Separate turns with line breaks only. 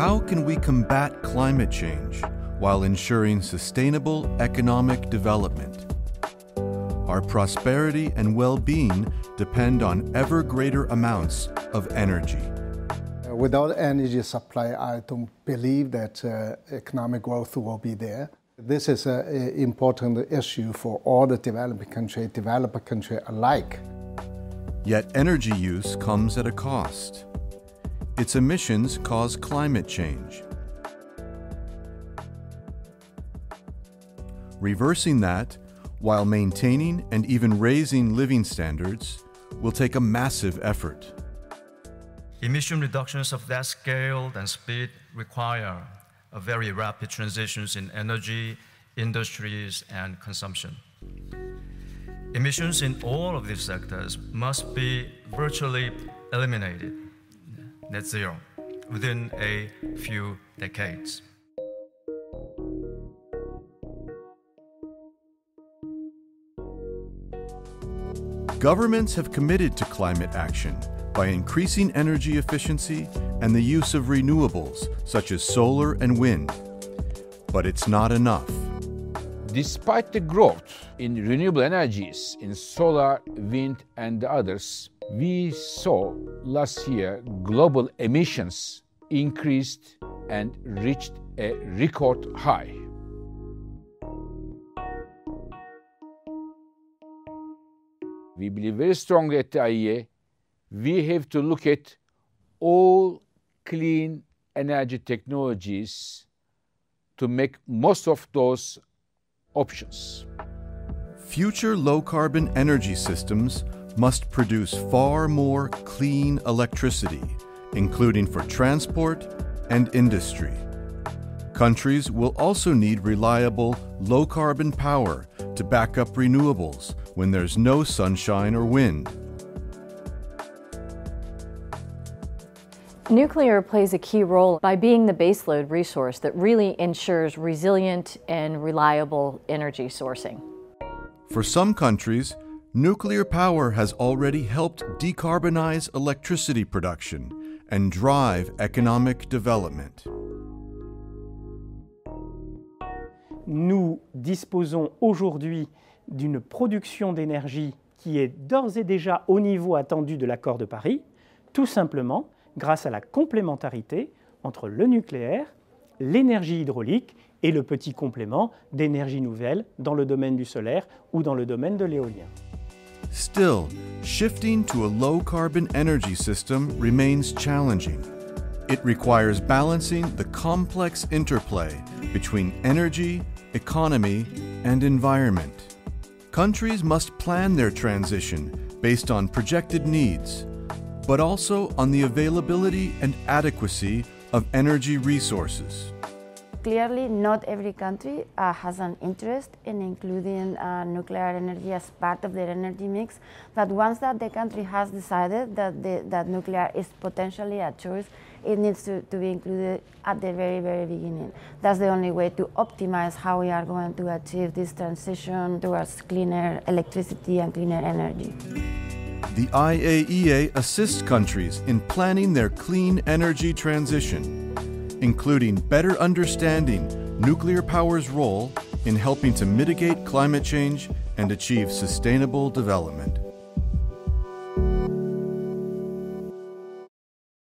How can we combat climate change while ensuring sustainable economic development? Our prosperity and well being depend on ever greater amounts of energy.
Without energy supply, I don't believe that uh, economic growth will be there. This is an important issue for all the developing countries, developed countries alike.
Yet energy use comes at a cost. Its emissions cause climate change. Reversing that, while maintaining and even raising living standards, will take a massive effort.
Emission reductions of that scale and speed require a very rapid transitions in energy, industries, and consumption. Emissions in all of these sectors must be virtually eliminated net zero within a few decades.
Governments have committed to climate action by increasing energy efficiency and the use of renewables such as solar and wind. But it's not enough.
Despite the growth in renewable energies in solar, wind, and others, we saw last year global emissions increased and reached a record high. We believe very strongly at the IEA we have to look at all clean energy technologies to make most of those options.
Future low carbon energy systems must produce far more clean electricity, including for transport and industry. Countries will also need reliable, low carbon power to back up renewables when there's no sunshine or wind.
Nuclear plays a key role by being the baseload resource that really ensures resilient and reliable energy sourcing.
For some countries, nuclear power has already helped decarbonize electricity production and drive economic development.
Nous disposons aujourd'hui d'une production d'énergie qui est d'ores et déjà au niveau attendu de l'accord de Paris, tout simplement grâce à la complémentarité entre le nucléaire, l'énergie hydraulique et le petit complément d'énergie nouvelle dans le domaine du solaire ou dans le domaine de l'éolien.
Still, shifting to a low carbon energy system remains challenging. It requires balancing the complex interplay between energy, economy, and environment. Countries must plan their transition based on projected needs but also on the availability and adequacy of energy resources.
Clearly, not every country uh, has an interest in including uh, nuclear energy as part of their energy mix. But once that the country has decided that, the, that nuclear is potentially a choice, it needs to, to be included at the very, very beginning. That's the only way to optimize how we are going to achieve this transition towards cleaner electricity and cleaner energy.
The IAEA assists countries in planning their clean energy transition, including better understanding nuclear power's role in helping to mitigate climate change and achieve sustainable development.